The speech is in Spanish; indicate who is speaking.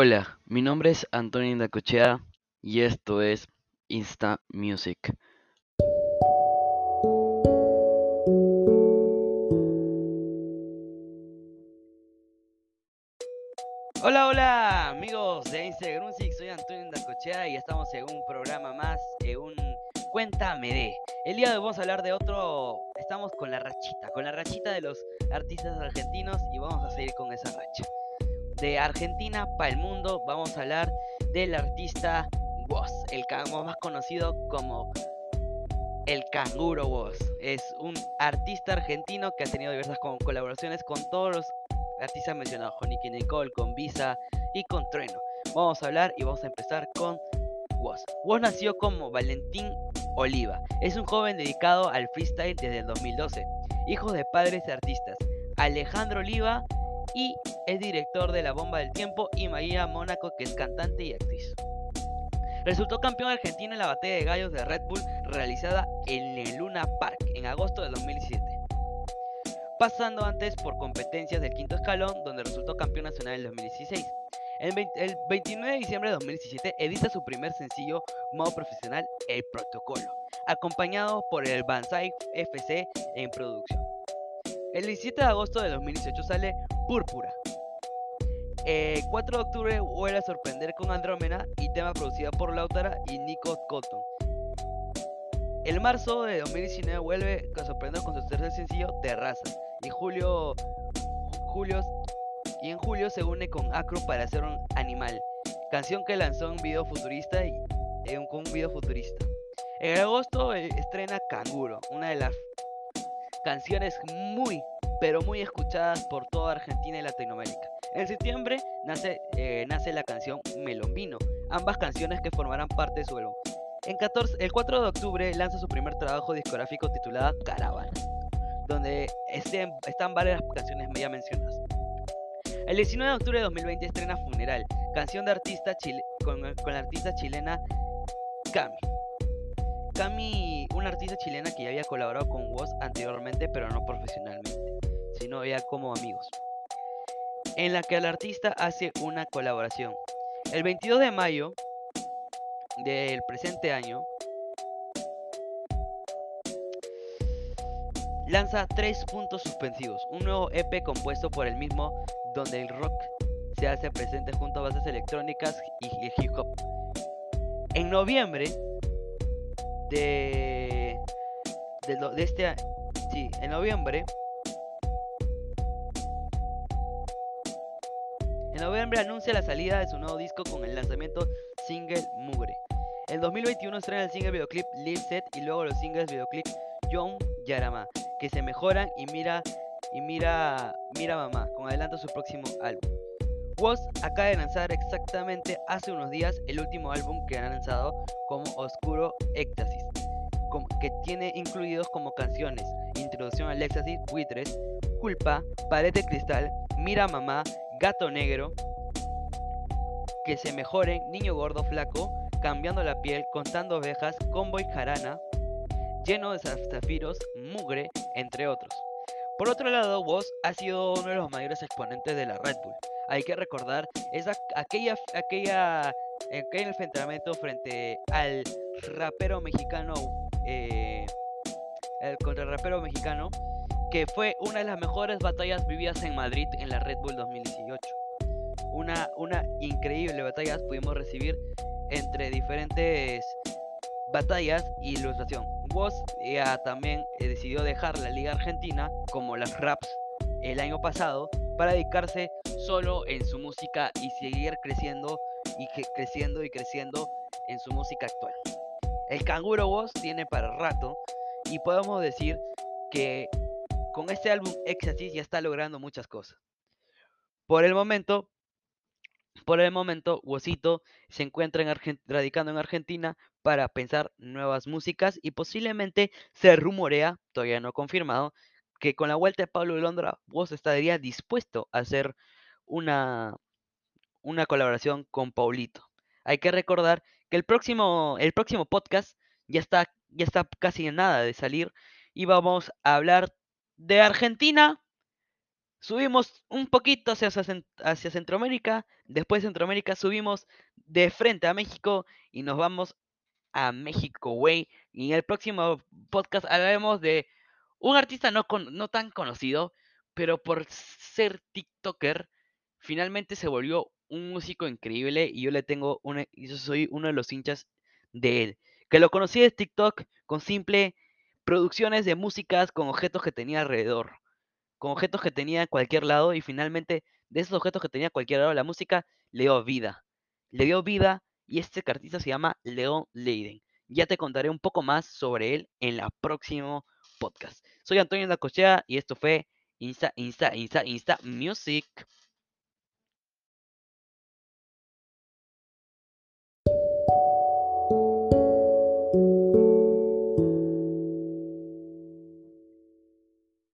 Speaker 1: Hola, mi nombre es Antonio Indacochea y esto es Insta Music. Hola, hola amigos de Instagram Music, soy Antonio Indacochea y estamos en un programa más, en un Cuéntame de. El día de hoy vamos a hablar de otro, estamos con la rachita, con la rachita de los artistas argentinos y vamos a seguir con esa racha de Argentina para el mundo, vamos a hablar del artista Woz, el más conocido como el Canguro Woz. Es un artista argentino que ha tenido diversas colaboraciones con todos los artistas mencionados, con Nicky Nicole, con Visa y con Trueno. Vamos a hablar y vamos a empezar con Woz. Woz nació como Valentín Oliva. Es un joven dedicado al freestyle desde el 2012. Hijo de padres artistas. Alejandro Oliva y es director de La Bomba del Tiempo y María Mónaco que es cantante y actriz. Resultó campeón argentino en la batalla de gallos de Red Bull realizada en el Luna Park en agosto de 2017. Pasando antes por competencias del quinto escalón donde resultó campeón nacional en 2016. El, 29 de diciembre de 2017 edita su primer sencillo modo profesional El Protocolo, acompañado por el Banzai FC en producción. El 17 de agosto de 2018 sale Púrpura. El 4 de octubre vuelve a sorprender con Andrómeda y tema producido por Lautara y Nico Cotton. El marzo de 2019 vuelve a sorprender con su tercer sencillo Terraza. Y julio, y en julio se une con Acro para hacer un animal, canción que lanzó un video futurista y eh, un video futurista. En agosto eh, estrena Canguro, una de las canciones muy pero muy escuchadas por toda Argentina y Latinoamérica. En septiembre nace, eh, nace la canción Melombino, ambas canciones que formarán parte de su álbum. En 14, el 4 de octubre lanza su primer trabajo discográfico titulado Caravana, donde estén, están varias canciones ya mencionadas. El 19 de octubre de 2020 estrena Funeral, canción de artista chile, con, con la artista chilena Cami. Cami, una artista chilena que ya había colaborado con Woz anteriormente, pero no profesionalmente sino ya como amigos, en la que el artista hace una colaboración. El 22 de mayo del presente año, lanza tres puntos suspensivos, un nuevo EP compuesto por el mismo, donde el rock se hace presente junto a bases electrónicas y hip hop. En noviembre de, de, de este sí, en noviembre En noviembre anuncia la salida de su nuevo disco con el lanzamiento single Mugre. En 2021 estrena el single videoclip Live Set y luego los singles videoclip Young Yarama, que se mejoran y mira y mira mira mamá, con adelanto su próximo álbum. Woz acaba de lanzar exactamente hace unos días el último álbum que han lanzado como Oscuro Éxtasis, que tiene incluidos como canciones Introducción al Éxtasis, Buitres, Culpa, Pared de Cristal, Mira Mamá, Gato Negro, Que se mejoren, Niño Gordo Flaco, Cambiando la piel, Contando ovejas, Convoy Jarana, Lleno de zafiros, Mugre, entre otros. Por otro lado, Woz ha sido uno de los mayores exponentes de la Red Bull. Hay que recordar aquella, aquella, aquel enfrentamiento frente al rapero mexicano, eh, el, contra rapero mexicano que fue una de las mejores batallas vividas en Madrid en la Red Bull 2018. Una, una increíble batalla pudimos recibir entre diferentes batallas y ilustración. Ya también eh, decidió dejar la Liga Argentina, como las Raps, el año pasado, para dedicarse solo en su música y seguir creciendo y creciendo y creciendo en su música actual. El Canguro Woz tiene para rato y podemos decir que con este álbum Éxtasis ya está logrando muchas cosas. Por el momento, por el momento, Wosito se encuentra en radicando en Argentina para pensar nuevas músicas y posiblemente se rumorea, todavía no confirmado, que con la vuelta de Pablo Londra, Woz estaría dispuesto a hacer una, una colaboración con Paulito. Hay que recordar que el próximo, el próximo podcast ya está, ya está casi en nada de salir y vamos a hablar de Argentina subimos un poquito hacia, hacia Centroamérica, después de Centroamérica subimos de frente a México y nos vamos a México, güey. Y en el próximo podcast hablaremos de un artista no, no tan conocido, pero por ser TikToker, finalmente se volvió un músico increíble y yo le tengo una, yo soy uno de los hinchas de él. Que lo conocí de TikTok con simple producciones de músicas con objetos que tenía alrededor, con objetos que tenía en cualquier lado y finalmente de esos objetos que tenía a cualquier lado la música le dio vida. Le dio vida y este artista se llama Leon Leiden. Ya te contaré un poco más sobre él en la próximo podcast. Soy Antonio Nacochea y esto fue Insta, Insta, Insta, Insta Music.